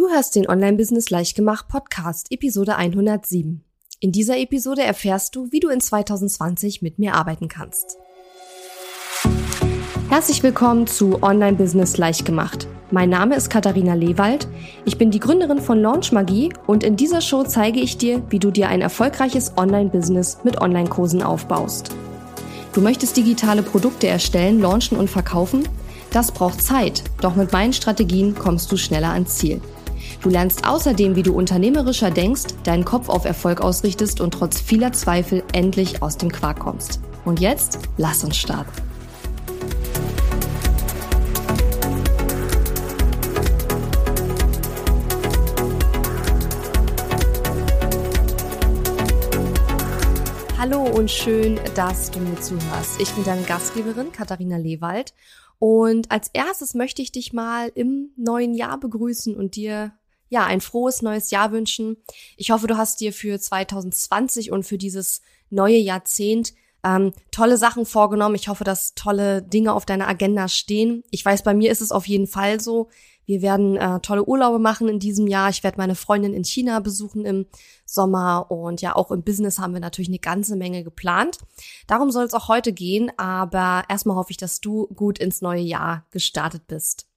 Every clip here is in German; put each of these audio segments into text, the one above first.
Du hörst den Online-Business Leichtgemacht Podcast, Episode 107. In dieser Episode erfährst du, wie du in 2020 mit mir arbeiten kannst. Herzlich willkommen zu Online-Business Leichtgemacht. Mein Name ist Katharina Lewald. Ich bin die Gründerin von Launch Magie und in dieser Show zeige ich dir, wie du dir ein erfolgreiches Online-Business mit Online-Kursen aufbaust. Du möchtest digitale Produkte erstellen, launchen und verkaufen? Das braucht Zeit, doch mit meinen Strategien kommst du schneller ans Ziel. Du lernst außerdem, wie du unternehmerischer denkst, deinen Kopf auf Erfolg ausrichtest und trotz vieler Zweifel endlich aus dem Quark kommst. Und jetzt lass uns starten. Hallo und schön, dass du mir zuhörst. Ich bin deine Gastgeberin Katharina Lewald und als erstes möchte ich dich mal im neuen Jahr begrüßen und dir ja, ein frohes neues Jahr wünschen. Ich hoffe, du hast dir für 2020 und für dieses neue Jahrzehnt ähm, tolle Sachen vorgenommen. Ich hoffe, dass tolle Dinge auf deiner Agenda stehen. Ich weiß, bei mir ist es auf jeden Fall so. Wir werden äh, tolle Urlaube machen in diesem Jahr. Ich werde meine Freundin in China besuchen im Sommer und ja, auch im Business haben wir natürlich eine ganze Menge geplant. Darum soll es auch heute gehen, aber erstmal hoffe ich, dass du gut ins neue Jahr gestartet bist.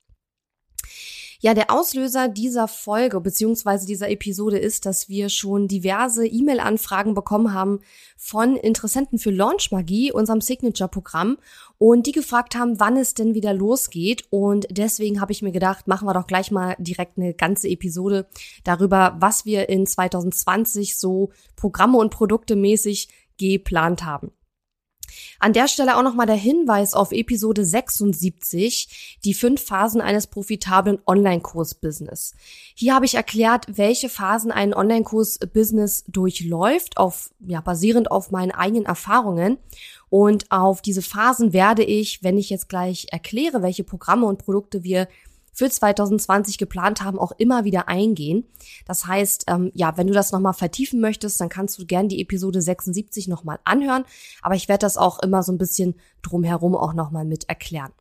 Ja, der Auslöser dieser Folge beziehungsweise dieser Episode ist, dass wir schon diverse E-Mail-Anfragen bekommen haben von Interessenten für Launch Magie, unserem Signature-Programm, und die gefragt haben, wann es denn wieder losgeht. Und deswegen habe ich mir gedacht, machen wir doch gleich mal direkt eine ganze Episode darüber, was wir in 2020 so Programme und Produkte mäßig geplant haben. An der Stelle auch nochmal der Hinweis auf Episode 76, die fünf Phasen eines profitablen Online-Kurs-Business. Hier habe ich erklärt, welche Phasen ein Online-Kurs-Business durchläuft, auf, ja, basierend auf meinen eigenen Erfahrungen. Und auf diese Phasen werde ich, wenn ich jetzt gleich erkläre, welche Programme und Produkte wir für 2020 geplant haben, auch immer wieder eingehen. Das heißt, ähm, ja, wenn du das nochmal vertiefen möchtest, dann kannst du gern die Episode 76 nochmal anhören. Aber ich werde das auch immer so ein bisschen drumherum auch nochmal mit erklären.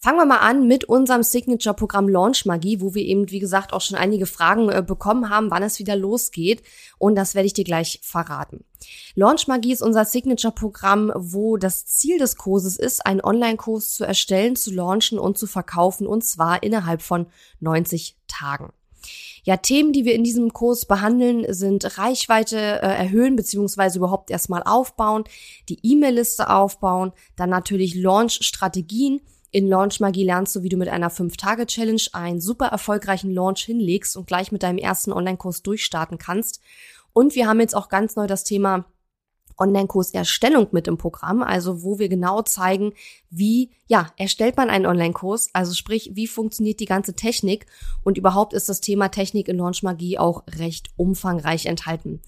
Fangen wir mal an mit unserem Signature-Programm Launch Magie, wo wir eben, wie gesagt, auch schon einige Fragen äh, bekommen haben, wann es wieder losgeht. Und das werde ich dir gleich verraten. Launch Magie ist unser Signature-Programm, wo das Ziel des Kurses ist, einen Online-Kurs zu erstellen, zu launchen und zu verkaufen, und zwar innerhalb von 90 Tagen. Ja, Themen, die wir in diesem Kurs behandeln, sind Reichweite äh, erhöhen beziehungsweise überhaupt erstmal aufbauen, die E-Mail-Liste aufbauen, dann natürlich Launch-Strategien in Launch Magie lernst du, wie du mit einer 5-Tage-Challenge einen super erfolgreichen Launch hinlegst und gleich mit deinem ersten Online-Kurs durchstarten kannst. Und wir haben jetzt auch ganz neu das Thema Online-Kurs Erstellung mit im Programm, also wo wir genau zeigen, wie, ja, erstellt man einen Online-Kurs, also sprich, wie funktioniert die ganze Technik und überhaupt ist das Thema Technik in Launch Magie auch recht umfangreich enthalten.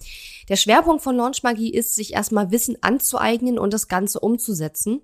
Der Schwerpunkt von Launch Magie ist, sich erstmal Wissen anzueignen und das Ganze umzusetzen.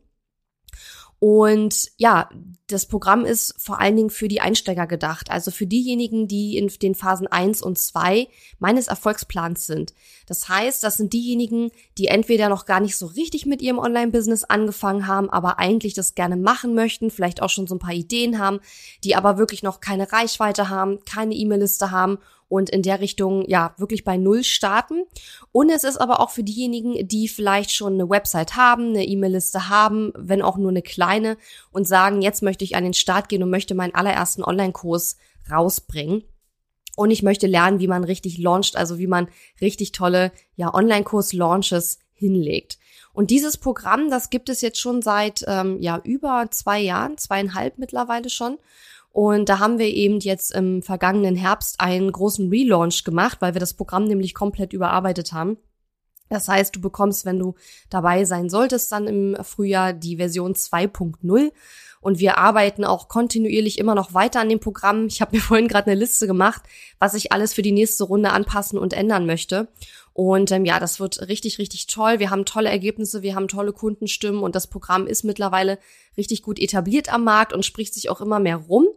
Und ja, das Programm ist vor allen Dingen für die Einsteiger gedacht, also für diejenigen, die in den Phasen eins und zwei meines Erfolgsplans sind. Das heißt, das sind diejenigen, die entweder noch gar nicht so richtig mit ihrem Online-Business angefangen haben, aber eigentlich das gerne machen möchten, vielleicht auch schon so ein paar Ideen haben, die aber wirklich noch keine Reichweite haben, keine E-Mail-Liste haben und in der Richtung ja wirklich bei Null starten. Und es ist aber auch für diejenigen, die vielleicht schon eine Website haben, eine E-Mail-Liste haben, wenn auch nur eine kleine und sagen, jetzt möchte ich an den Start gehen und möchte meinen allerersten Online-Kurs rausbringen. Und ich möchte lernen, wie man richtig launcht, also wie man richtig tolle ja, Online-Kurs-Launches hinlegt. Und dieses Programm, das gibt es jetzt schon seit ähm, ja über zwei Jahren, zweieinhalb mittlerweile schon. Und da haben wir eben jetzt im vergangenen Herbst einen großen Relaunch gemacht, weil wir das Programm nämlich komplett überarbeitet haben. Das heißt, du bekommst, wenn du dabei sein solltest, dann im Frühjahr die Version 2.0 und wir arbeiten auch kontinuierlich immer noch weiter an dem Programm. Ich habe mir vorhin gerade eine Liste gemacht, was ich alles für die nächste Runde anpassen und ändern möchte. Und ähm, ja, das wird richtig, richtig toll. Wir haben tolle Ergebnisse, wir haben tolle Kundenstimmen und das Programm ist mittlerweile richtig gut etabliert am Markt und spricht sich auch immer mehr rum.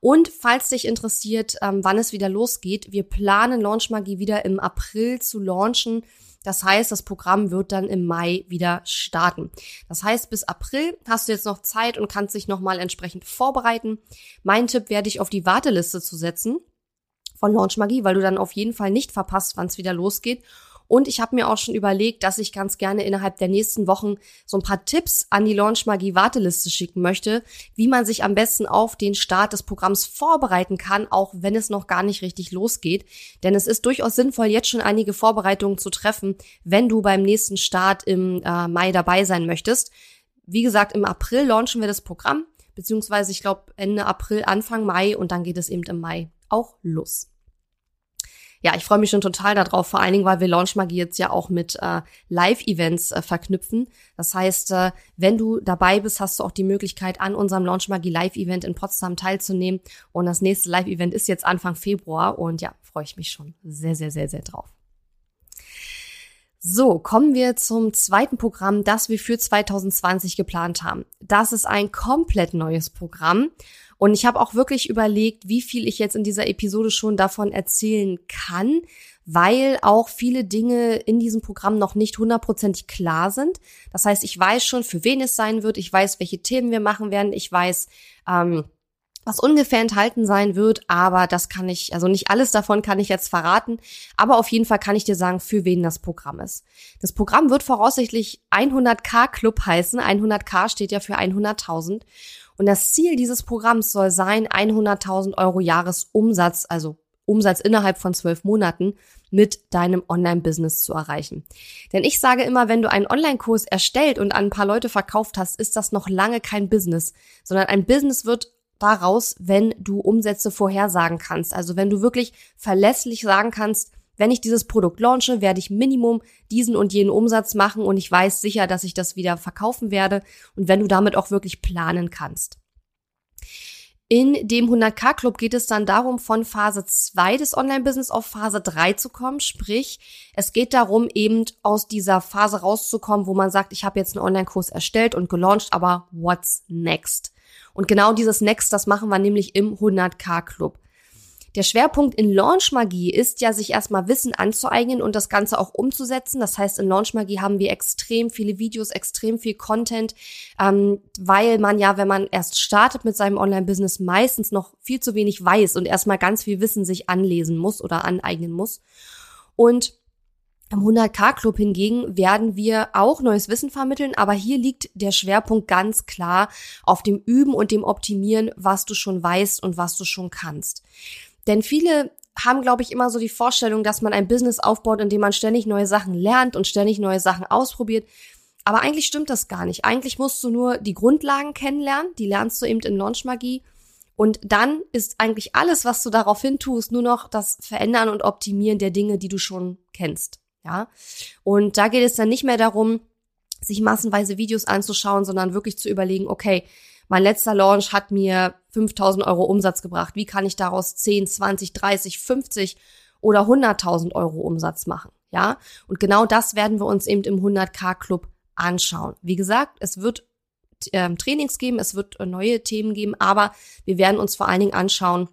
Und falls dich interessiert, ähm, wann es wieder losgeht, wir planen Launch Magie wieder im April zu launchen. Das heißt, das Programm wird dann im Mai wieder starten. Das heißt, bis April hast du jetzt noch Zeit und kannst dich nochmal entsprechend vorbereiten. Mein Tipp wäre, dich auf die Warteliste zu setzen von Launch Magie, weil du dann auf jeden Fall nicht verpasst, wann es wieder losgeht. Und ich habe mir auch schon überlegt, dass ich ganz gerne innerhalb der nächsten Wochen so ein paar Tipps an die Launch Magie Warteliste schicken möchte, wie man sich am besten auf den Start des Programms vorbereiten kann, auch wenn es noch gar nicht richtig losgeht. Denn es ist durchaus sinnvoll, jetzt schon einige Vorbereitungen zu treffen, wenn du beim nächsten Start im äh, Mai dabei sein möchtest. Wie gesagt, im April launchen wir das Programm, beziehungsweise ich glaube Ende April, Anfang Mai und dann geht es eben im Mai auch los ja, ich freue mich schon total darauf, vor allen Dingen, weil wir Launch Magie jetzt ja auch mit äh, Live-Events äh, verknüpfen. Das heißt, äh, wenn du dabei bist, hast du auch die Möglichkeit, an unserem Launch Magie Live-Event in Potsdam teilzunehmen. Und das nächste Live-Event ist jetzt Anfang Februar und ja, freue ich mich schon sehr, sehr, sehr, sehr drauf. So, kommen wir zum zweiten Programm, das wir für 2020 geplant haben. Das ist ein komplett neues Programm und ich habe auch wirklich überlegt, wie viel ich jetzt in dieser Episode schon davon erzählen kann, weil auch viele Dinge in diesem Programm noch nicht hundertprozentig klar sind. Das heißt, ich weiß schon, für wen es sein wird, ich weiß, welche Themen wir machen werden, ich weiß, ähm, was ungefähr enthalten sein wird, aber das kann ich, also nicht alles davon kann ich jetzt verraten, aber auf jeden Fall kann ich dir sagen, für wen das Programm ist. Das Programm wird voraussichtlich 100k Club heißen. 100k steht ja für 100.000 und das Ziel dieses Programms soll sein, 100.000 Euro Jahresumsatz, also Umsatz innerhalb von zwölf Monaten mit deinem Online-Business zu erreichen. Denn ich sage immer, wenn du einen Online-Kurs erstellt und an ein paar Leute verkauft hast, ist das noch lange kein Business, sondern ein Business wird daraus, wenn du Umsätze vorhersagen kannst. Also wenn du wirklich verlässlich sagen kannst, wenn ich dieses Produkt launche, werde ich Minimum diesen und jenen Umsatz machen und ich weiß sicher, dass ich das wieder verkaufen werde und wenn du damit auch wirklich planen kannst. In dem 100k Club geht es dann darum, von Phase 2 des Online-Business auf Phase 3 zu kommen. Sprich, es geht darum, eben aus dieser Phase rauszukommen, wo man sagt, ich habe jetzt einen Online-Kurs erstellt und gelauncht, aber what's next? Und genau dieses Next, das machen wir nämlich im 100k Club. Der Schwerpunkt in Launch Magie ist ja, sich erstmal Wissen anzueignen und das Ganze auch umzusetzen. Das heißt, in Launch Magie haben wir extrem viele Videos, extrem viel Content, ähm, weil man ja, wenn man erst startet mit seinem Online-Business, meistens noch viel zu wenig weiß und erstmal ganz viel Wissen sich anlesen muss oder aneignen muss. Und im 100k Club hingegen werden wir auch neues Wissen vermitteln, aber hier liegt der Schwerpunkt ganz klar auf dem Üben und dem Optimieren, was du schon weißt und was du schon kannst. Denn viele haben, glaube ich, immer so die Vorstellung, dass man ein Business aufbaut, in dem man ständig neue Sachen lernt und ständig neue Sachen ausprobiert. Aber eigentlich stimmt das gar nicht. Eigentlich musst du nur die Grundlagen kennenlernen, die lernst du eben in Launch Magie. Und dann ist eigentlich alles, was du daraufhin tust, nur noch das Verändern und Optimieren der Dinge, die du schon kennst. Ja. Und da geht es dann nicht mehr darum, sich massenweise Videos anzuschauen, sondern wirklich zu überlegen, okay, mein letzter Launch hat mir 5000 Euro Umsatz gebracht. Wie kann ich daraus 10, 20, 30, 50 oder 100.000 Euro Umsatz machen? Ja, und genau das werden wir uns eben im 100k Club anschauen. Wie gesagt, es wird ähm, Trainings geben, es wird äh, neue Themen geben, aber wir werden uns vor allen Dingen anschauen,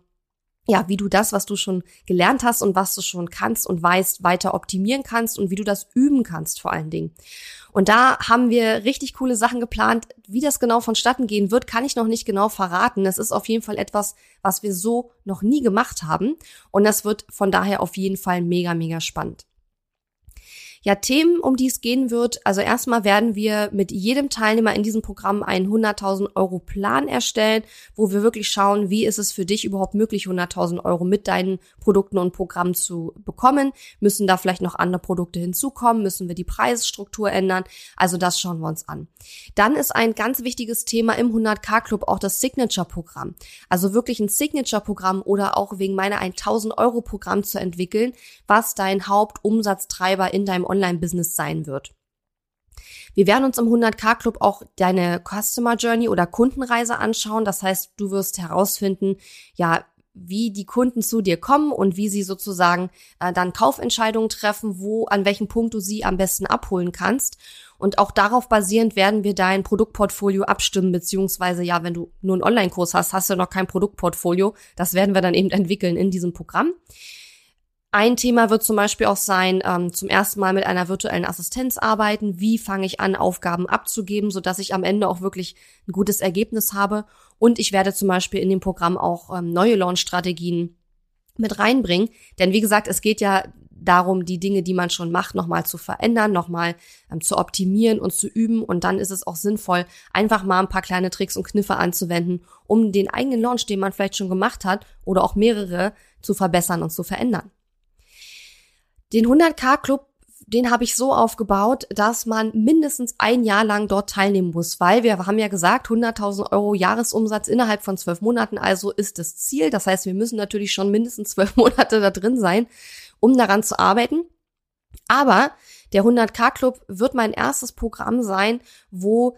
ja, wie du das, was du schon gelernt hast und was du schon kannst und weißt, weiter optimieren kannst und wie du das üben kannst vor allen Dingen. Und da haben wir richtig coole Sachen geplant. Wie das genau vonstatten gehen wird, kann ich noch nicht genau verraten. Es ist auf jeden Fall etwas, was wir so noch nie gemacht haben. Und das wird von daher auf jeden Fall mega, mega spannend. Ja, Themen, um die es gehen wird. Also erstmal werden wir mit jedem Teilnehmer in diesem Programm einen 100.000 Euro Plan erstellen, wo wir wirklich schauen, wie ist es für dich überhaupt möglich, 100.000 Euro mit deinen Produkten und Programmen zu bekommen. Müssen da vielleicht noch andere Produkte hinzukommen? Müssen wir die Preisstruktur ändern? Also das schauen wir uns an. Dann ist ein ganz wichtiges Thema im 100k Club auch das Signature-Programm. Also wirklich ein Signature-Programm oder auch wegen meiner 1.000 Euro Programm zu entwickeln, was dein Hauptumsatztreiber in deinem Online-Business sein wird. Wir werden uns im 100k Club auch deine Customer Journey oder Kundenreise anschauen. Das heißt, du wirst herausfinden, ja, wie die Kunden zu dir kommen und wie sie sozusagen äh, dann Kaufentscheidungen treffen, wo, an welchem Punkt du sie am besten abholen kannst. Und auch darauf basierend werden wir dein Produktportfolio abstimmen, beziehungsweise ja, wenn du nur einen Online-Kurs hast, hast du noch kein Produktportfolio. Das werden wir dann eben entwickeln in diesem Programm. Ein Thema wird zum Beispiel auch sein, ähm, zum ersten Mal mit einer virtuellen Assistenz arbeiten. Wie fange ich an, Aufgaben abzugeben, sodass ich am Ende auch wirklich ein gutes Ergebnis habe. Und ich werde zum Beispiel in dem Programm auch ähm, neue Launch-Strategien mit reinbringen. Denn wie gesagt, es geht ja darum, die Dinge, die man schon macht, nochmal zu verändern, nochmal ähm, zu optimieren und zu üben. Und dann ist es auch sinnvoll, einfach mal ein paar kleine Tricks und Kniffe anzuwenden, um den eigenen Launch, den man vielleicht schon gemacht hat oder auch mehrere, zu verbessern und zu verändern. Den 100k Club, den habe ich so aufgebaut, dass man mindestens ein Jahr lang dort teilnehmen muss, weil wir haben ja gesagt, 100.000 Euro Jahresumsatz innerhalb von zwölf Monaten, also ist das Ziel. Das heißt, wir müssen natürlich schon mindestens zwölf Monate da drin sein, um daran zu arbeiten. Aber der 100k Club wird mein erstes Programm sein, wo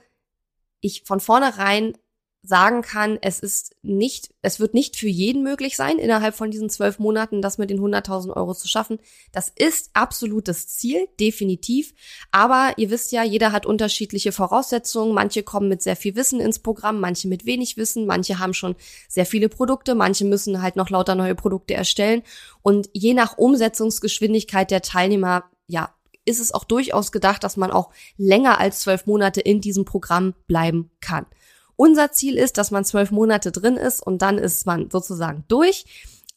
ich von vornherein sagen kann, es ist nicht, es wird nicht für jeden möglich sein, innerhalb von diesen zwölf Monaten das mit den 100.000 Euro zu schaffen. Das ist absolutes Ziel, definitiv. Aber ihr wisst ja, jeder hat unterschiedliche Voraussetzungen. Manche kommen mit sehr viel Wissen ins Programm, manche mit wenig Wissen, manche haben schon sehr viele Produkte, manche müssen halt noch lauter neue Produkte erstellen. Und je nach Umsetzungsgeschwindigkeit der Teilnehmer, ja, ist es auch durchaus gedacht, dass man auch länger als zwölf Monate in diesem Programm bleiben kann. Unser Ziel ist, dass man zwölf Monate drin ist und dann ist man sozusagen durch.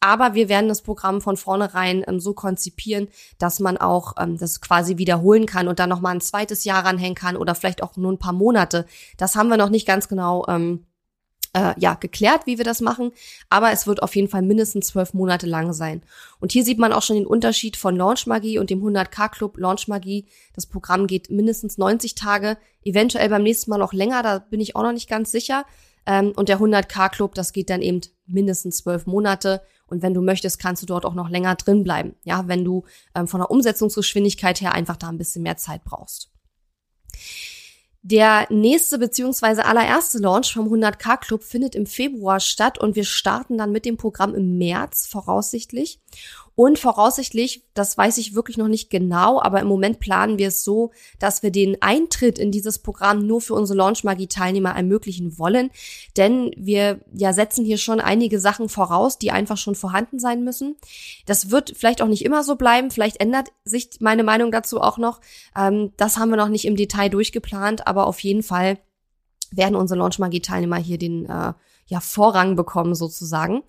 Aber wir werden das Programm von vornherein ähm, so konzipieren, dass man auch ähm, das quasi wiederholen kann und dann nochmal ein zweites Jahr ranhängen kann oder vielleicht auch nur ein paar Monate. Das haben wir noch nicht ganz genau ähm, äh, ja, geklärt, wie wir das machen, aber es wird auf jeden Fall mindestens zwölf Monate lang sein. Und hier sieht man auch schon den Unterschied von Launch Magie und dem 100k Club Launch Magie. Das Programm geht mindestens 90 Tage, eventuell beim nächsten Mal noch länger, da bin ich auch noch nicht ganz sicher. Ähm, und der 100k Club, das geht dann eben mindestens zwölf Monate. Und wenn du möchtest, kannst du dort auch noch länger drin bleiben. Ja, wenn du ähm, von der Umsetzungsgeschwindigkeit her einfach da ein bisschen mehr Zeit brauchst. Der nächste beziehungsweise allererste Launch vom 100k Club findet im Februar statt und wir starten dann mit dem Programm im März voraussichtlich. Und voraussichtlich, das weiß ich wirklich noch nicht genau, aber im Moment planen wir es so, dass wir den Eintritt in dieses Programm nur für unsere Launch Magie Teilnehmer ermöglichen wollen, denn wir ja setzen hier schon einige Sachen voraus, die einfach schon vorhanden sein müssen. Das wird vielleicht auch nicht immer so bleiben, vielleicht ändert sich meine Meinung dazu auch noch. Ähm, das haben wir noch nicht im Detail durchgeplant, aber auf jeden Fall werden unsere Launch Magie Teilnehmer hier den äh, ja Vorrang bekommen sozusagen.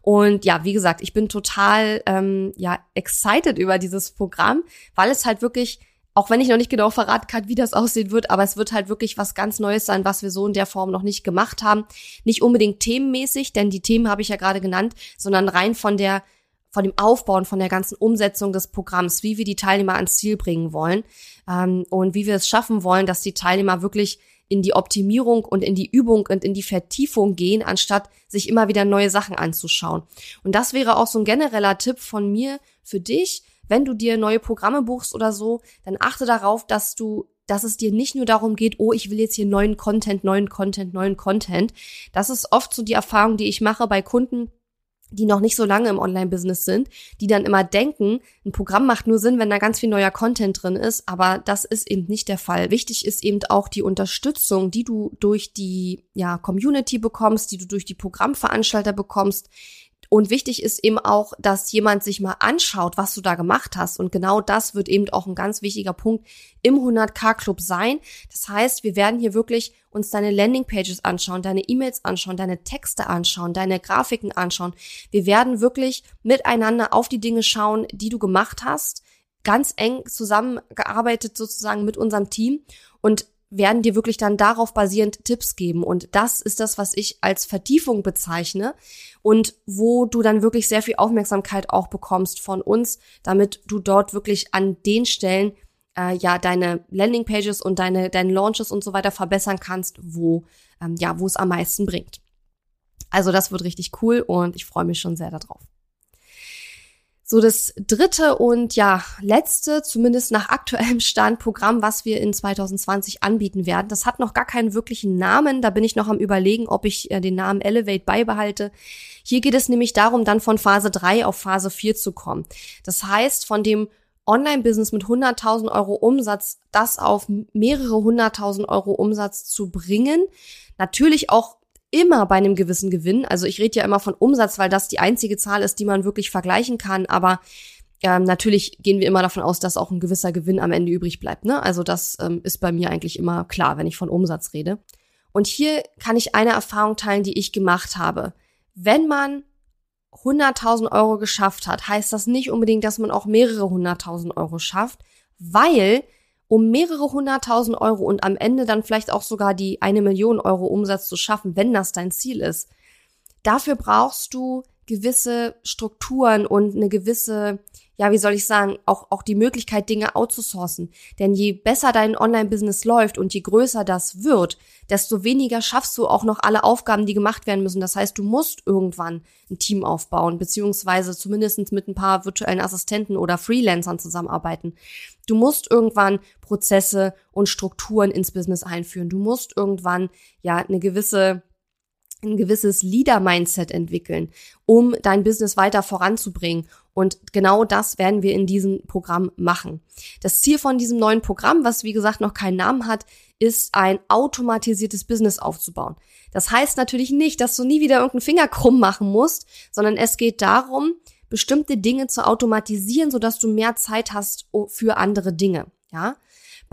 Und ja, wie gesagt, ich bin total ähm, ja excited über dieses Programm, weil es halt wirklich auch wenn ich noch nicht genau verraten kann, wie das aussehen wird, aber es wird halt wirklich was ganz Neues sein, was wir so in der Form noch nicht gemacht haben. Nicht unbedingt themenmäßig, denn die Themen habe ich ja gerade genannt, sondern rein von der von dem Aufbau und von der ganzen Umsetzung des Programms, wie wir die Teilnehmer ans Ziel bringen wollen ähm, und wie wir es schaffen wollen, dass die Teilnehmer wirklich in die Optimierung und in die Übung und in die Vertiefung gehen, anstatt sich immer wieder neue Sachen anzuschauen. Und das wäre auch so ein genereller Tipp von mir für dich. Wenn du dir neue Programme buchst oder so, dann achte darauf, dass du dass es dir nicht nur darum geht, oh, ich will jetzt hier neuen Content, neuen Content, neuen Content. Das ist oft so die Erfahrung, die ich mache bei Kunden, die noch nicht so lange im Online-Business sind, die dann immer denken, ein Programm macht nur Sinn, wenn da ganz viel neuer Content drin ist, aber das ist eben nicht der Fall. Wichtig ist eben auch die Unterstützung, die du durch die ja, Community bekommst, die du durch die Programmveranstalter bekommst, und wichtig ist eben auch, dass jemand sich mal anschaut, was du da gemacht hast. Und genau das wird eben auch ein ganz wichtiger Punkt im 100k Club sein. Das heißt, wir werden hier wirklich uns deine Landingpages anschauen, deine E-Mails anschauen, deine Texte anschauen, deine Grafiken anschauen. Wir werden wirklich miteinander auf die Dinge schauen, die du gemacht hast, ganz eng zusammengearbeitet sozusagen mit unserem Team und werden dir wirklich dann darauf basierend Tipps geben. Und das ist das, was ich als Vertiefung bezeichne und wo du dann wirklich sehr viel Aufmerksamkeit auch bekommst von uns, damit du dort wirklich an den Stellen äh, ja deine Landingpages und deine, deine Launches und so weiter verbessern kannst, wo ähm, ja, wo es am meisten bringt. Also das wird richtig cool und ich freue mich schon sehr darauf. So das dritte und ja letzte, zumindest nach aktuellem Stand, Programm, was wir in 2020 anbieten werden. Das hat noch gar keinen wirklichen Namen. Da bin ich noch am überlegen, ob ich äh, den Namen Elevate beibehalte. Hier geht es nämlich darum, dann von Phase 3 auf Phase 4 zu kommen. Das heißt, von dem Online-Business mit 100.000 Euro Umsatz, das auf mehrere hunderttausend Euro Umsatz zu bringen. Natürlich auch immer bei einem gewissen Gewinn. Also ich rede ja immer von Umsatz, weil das die einzige Zahl ist, die man wirklich vergleichen kann. Aber ähm, natürlich gehen wir immer davon aus, dass auch ein gewisser Gewinn am Ende übrig bleibt. Ne? Also das ähm, ist bei mir eigentlich immer klar, wenn ich von Umsatz rede. Und hier kann ich eine Erfahrung teilen, die ich gemacht habe. Wenn man 100.000 Euro geschafft hat, heißt das nicht unbedingt, dass man auch mehrere hunderttausend Euro schafft, weil um mehrere hunderttausend Euro und am Ende dann vielleicht auch sogar die eine Million Euro Umsatz zu schaffen, wenn das dein Ziel ist, dafür brauchst du gewisse Strukturen und eine gewisse ja, wie soll ich sagen, auch, auch die Möglichkeit, Dinge outzusourcen. Denn je besser dein Online-Business läuft und je größer das wird, desto weniger schaffst du auch noch alle Aufgaben, die gemacht werden müssen. Das heißt, du musst irgendwann ein Team aufbauen, beziehungsweise zumindest mit ein paar virtuellen Assistenten oder Freelancern zusammenarbeiten. Du musst irgendwann Prozesse und Strukturen ins Business einführen. Du musst irgendwann ja eine gewisse ein gewisses Leader-Mindset entwickeln, um dein Business weiter voranzubringen und genau das werden wir in diesem Programm machen. Das Ziel von diesem neuen Programm, was wie gesagt noch keinen Namen hat, ist ein automatisiertes Business aufzubauen. Das heißt natürlich nicht, dass du nie wieder irgendeinen Finger krumm machen musst, sondern es geht darum, bestimmte Dinge zu automatisieren, sodass du mehr Zeit hast für andere Dinge. Ja,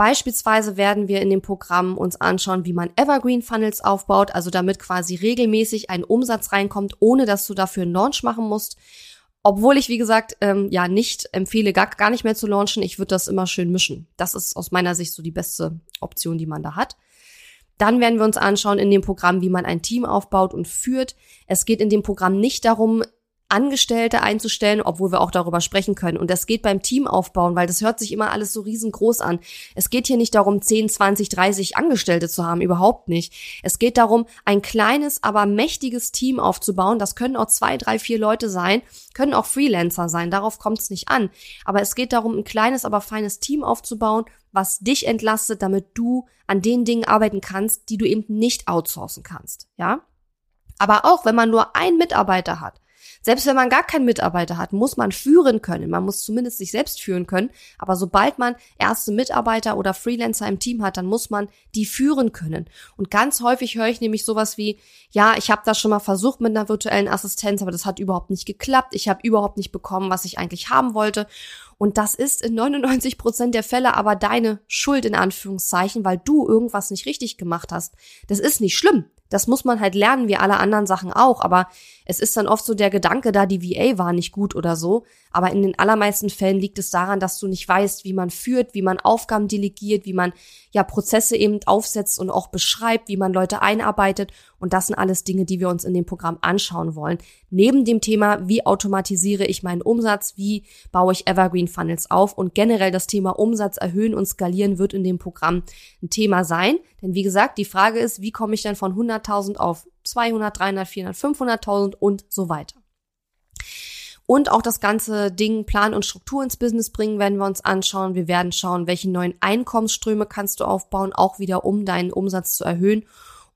Beispielsweise werden wir in dem Programm uns anschauen, wie man Evergreen Funnels aufbaut, also damit quasi regelmäßig ein Umsatz reinkommt, ohne dass du dafür einen Launch machen musst. Obwohl ich, wie gesagt, ähm, ja nicht empfehle, gar, gar nicht mehr zu launchen. Ich würde das immer schön mischen. Das ist aus meiner Sicht so die beste Option, die man da hat. Dann werden wir uns anschauen in dem Programm, wie man ein Team aufbaut und führt. Es geht in dem Programm nicht darum, Angestellte einzustellen, obwohl wir auch darüber sprechen können. Und das geht beim Team aufbauen, weil das hört sich immer alles so riesengroß an. Es geht hier nicht darum, 10, 20, 30 Angestellte zu haben, überhaupt nicht. Es geht darum, ein kleines, aber mächtiges Team aufzubauen. Das können auch zwei, drei, vier Leute sein, können auch Freelancer sein. Darauf kommt es nicht an. Aber es geht darum, ein kleines, aber feines Team aufzubauen, was dich entlastet, damit du an den Dingen arbeiten kannst, die du eben nicht outsourcen kannst. Ja? Aber auch wenn man nur einen Mitarbeiter hat, selbst wenn man gar keinen Mitarbeiter hat, muss man führen können. Man muss zumindest sich selbst führen können. Aber sobald man erste Mitarbeiter oder Freelancer im Team hat, dann muss man die führen können. Und ganz häufig höre ich nämlich sowas wie, ja, ich habe das schon mal versucht mit einer virtuellen Assistenz, aber das hat überhaupt nicht geklappt. Ich habe überhaupt nicht bekommen, was ich eigentlich haben wollte. Und das ist in 99 Prozent der Fälle aber deine Schuld in Anführungszeichen, weil du irgendwas nicht richtig gemacht hast. Das ist nicht schlimm. Das muss man halt lernen, wie alle anderen Sachen auch. Aber es ist dann oft so der Gedanke da, die VA war nicht gut oder so. Aber in den allermeisten Fällen liegt es daran, dass du nicht weißt, wie man führt, wie man Aufgaben delegiert, wie man ja Prozesse eben aufsetzt und auch beschreibt, wie man Leute einarbeitet. Und das sind alles Dinge, die wir uns in dem Programm anschauen wollen. Neben dem Thema, wie automatisiere ich meinen Umsatz, wie baue ich Evergreen Funnels auf und generell das Thema Umsatz erhöhen und skalieren wird in dem Programm ein Thema sein. Denn wie gesagt, die Frage ist, wie komme ich denn von 100.000 auf 200, 300, 400, 500.000 und so weiter. Und auch das ganze Ding Plan und Struktur ins Business bringen werden wir uns anschauen. Wir werden schauen, welche neuen Einkommensströme kannst du aufbauen, auch wieder um deinen Umsatz zu erhöhen.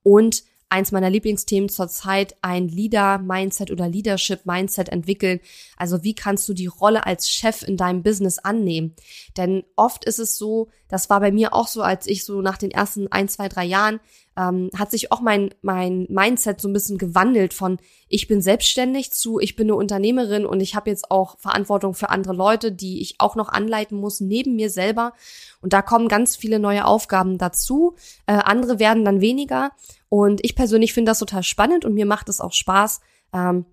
Und eins meiner Lieblingsthemen zurzeit ein Leader-Mindset oder Leadership-Mindset entwickeln. Also wie kannst du die Rolle als Chef in deinem Business annehmen? Denn oft ist es so, das war bei mir auch so, als ich so nach den ersten ein, zwei, drei Jahren ähm, hat sich auch mein, mein Mindset so ein bisschen gewandelt von ich bin selbstständig zu ich bin eine Unternehmerin und ich habe jetzt auch Verantwortung für andere Leute, die ich auch noch anleiten muss, neben mir selber. Und da kommen ganz viele neue Aufgaben dazu. Äh, andere werden dann weniger. Und ich persönlich finde das total spannend und mir macht es auch Spaß. Ähm,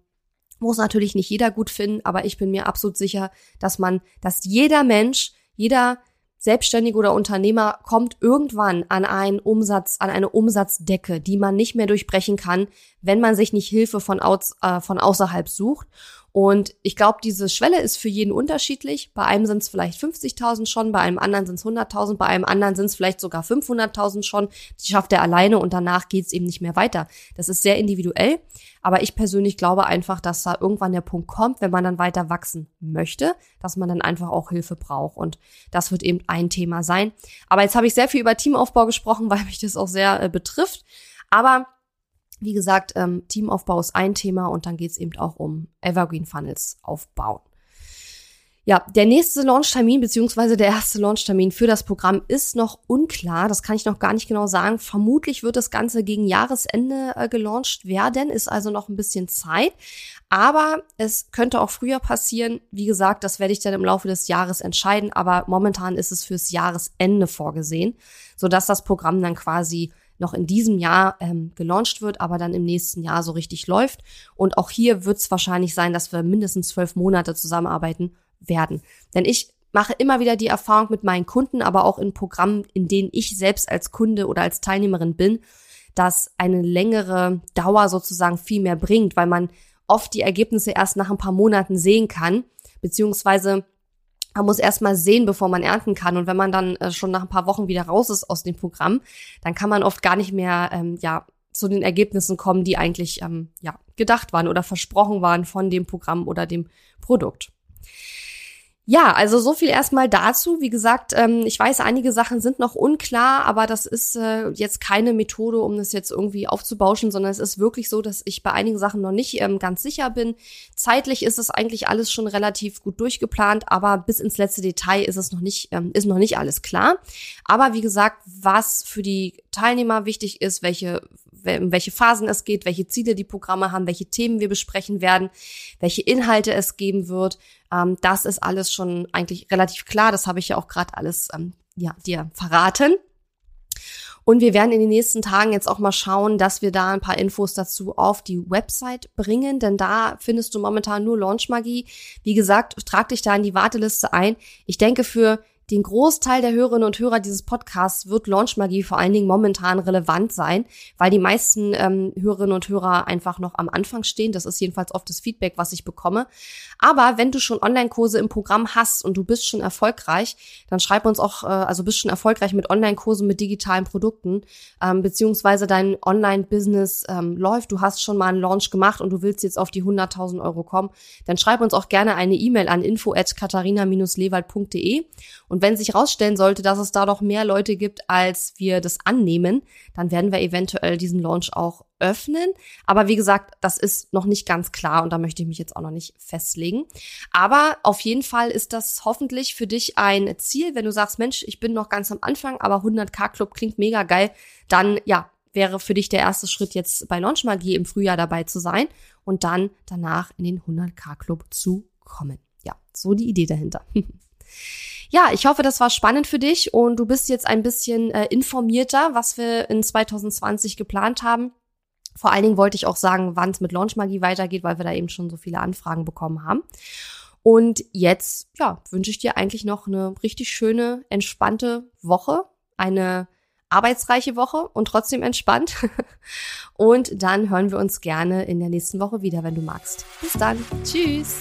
muss natürlich nicht jeder gut finden, aber ich bin mir absolut sicher, dass man, dass jeder Mensch, jeder Selbstständige oder Unternehmer kommt irgendwann an einen Umsatz, an eine Umsatzdecke, die man nicht mehr durchbrechen kann, wenn man sich nicht Hilfe von, aus, äh, von außerhalb sucht. Und ich glaube, diese Schwelle ist für jeden unterschiedlich. Bei einem sind es vielleicht 50.000 schon, bei einem anderen sind es 100.000, bei einem anderen sind es vielleicht sogar 500.000 schon. Die schafft er alleine und danach geht es eben nicht mehr weiter. Das ist sehr individuell. Aber ich persönlich glaube einfach, dass da irgendwann der Punkt kommt, wenn man dann weiter wachsen möchte, dass man dann einfach auch Hilfe braucht. Und das wird eben ein Thema sein. Aber jetzt habe ich sehr viel über Teamaufbau gesprochen, weil mich das auch sehr äh, betrifft. Aber wie gesagt, ähm, Teamaufbau ist ein Thema und dann geht es eben auch um Evergreen Funnels aufbauen. Ja, der nächste Launchtermin beziehungsweise der erste Launchtermin für das Programm ist noch unklar. Das kann ich noch gar nicht genau sagen. Vermutlich wird das Ganze gegen Jahresende äh, gelauncht werden, ist also noch ein bisschen Zeit. Aber es könnte auch früher passieren. Wie gesagt, das werde ich dann im Laufe des Jahres entscheiden. Aber momentan ist es fürs Jahresende vorgesehen, sodass das Programm dann quasi noch in diesem Jahr ähm, gelauncht wird, aber dann im nächsten Jahr so richtig läuft. Und auch hier wird es wahrscheinlich sein, dass wir mindestens zwölf Monate zusammenarbeiten werden. Denn ich mache immer wieder die Erfahrung mit meinen Kunden, aber auch in Programmen, in denen ich selbst als Kunde oder als Teilnehmerin bin, dass eine längere Dauer sozusagen viel mehr bringt, weil man oft die Ergebnisse erst nach ein paar Monaten sehen kann, beziehungsweise man muss erst mal sehen, bevor man ernten kann. Und wenn man dann äh, schon nach ein paar Wochen wieder raus ist aus dem Programm, dann kann man oft gar nicht mehr ähm, ja zu den Ergebnissen kommen, die eigentlich ähm, ja gedacht waren oder versprochen waren von dem Programm oder dem Produkt. Ja, also so viel erstmal dazu. Wie gesagt, ähm, ich weiß, einige Sachen sind noch unklar, aber das ist äh, jetzt keine Methode, um das jetzt irgendwie aufzubauschen, sondern es ist wirklich so, dass ich bei einigen Sachen noch nicht ähm, ganz sicher bin. Zeitlich ist es eigentlich alles schon relativ gut durchgeplant, aber bis ins letzte Detail ist es noch nicht, ähm, ist noch nicht alles klar. Aber wie gesagt, was für die Teilnehmer wichtig ist, welche um welche Phasen es geht, welche Ziele die Programme haben, welche Themen wir besprechen werden, welche Inhalte es geben wird. Ähm, das ist alles schon eigentlich relativ klar. Das habe ich ja auch gerade alles ähm, ja, dir verraten. Und wir werden in den nächsten Tagen jetzt auch mal schauen, dass wir da ein paar Infos dazu auf die Website bringen, denn da findest du momentan nur Launchmagie. Wie gesagt, trag dich da in die Warteliste ein. Ich denke, für den Großteil der Hörerinnen und Hörer dieses Podcasts wird Launchmagie vor allen Dingen momentan relevant sein, weil die meisten ähm, Hörerinnen und Hörer einfach noch am Anfang stehen. Das ist jedenfalls oft das Feedback, was ich bekomme. Aber wenn du schon Online-Kurse im Programm hast und du bist schon erfolgreich, dann schreib uns auch, äh, also bist schon erfolgreich mit Online-Kursen mit digitalen Produkten, ähm, beziehungsweise dein Online-Business ähm, läuft, du hast schon mal einen Launch gemacht und du willst jetzt auf die 100.000 Euro kommen, dann schreib uns auch gerne eine E-Mail an info at katharina-lewald.de und wenn sich herausstellen sollte, dass es da doch mehr Leute gibt, als wir das annehmen, dann werden wir eventuell diesen Launch auch öffnen. Aber wie gesagt, das ist noch nicht ganz klar und da möchte ich mich jetzt auch noch nicht festlegen. Aber auf jeden Fall ist das hoffentlich für dich ein Ziel, wenn du sagst, Mensch, ich bin noch ganz am Anfang, aber 100k Club klingt mega geil, dann ja, wäre für dich der erste Schritt jetzt bei Launch Magie im Frühjahr dabei zu sein und dann danach in den 100k Club zu kommen. Ja, so die Idee dahinter. Ja, ich hoffe, das war spannend für dich und du bist jetzt ein bisschen äh, informierter, was wir in 2020 geplant haben. Vor allen Dingen wollte ich auch sagen, wann es mit Launch Magie weitergeht, weil wir da eben schon so viele Anfragen bekommen haben. Und jetzt, ja, wünsche ich dir eigentlich noch eine richtig schöne, entspannte Woche, eine arbeitsreiche Woche und trotzdem entspannt. und dann hören wir uns gerne in der nächsten Woche wieder, wenn du magst. Bis dann. Tschüss.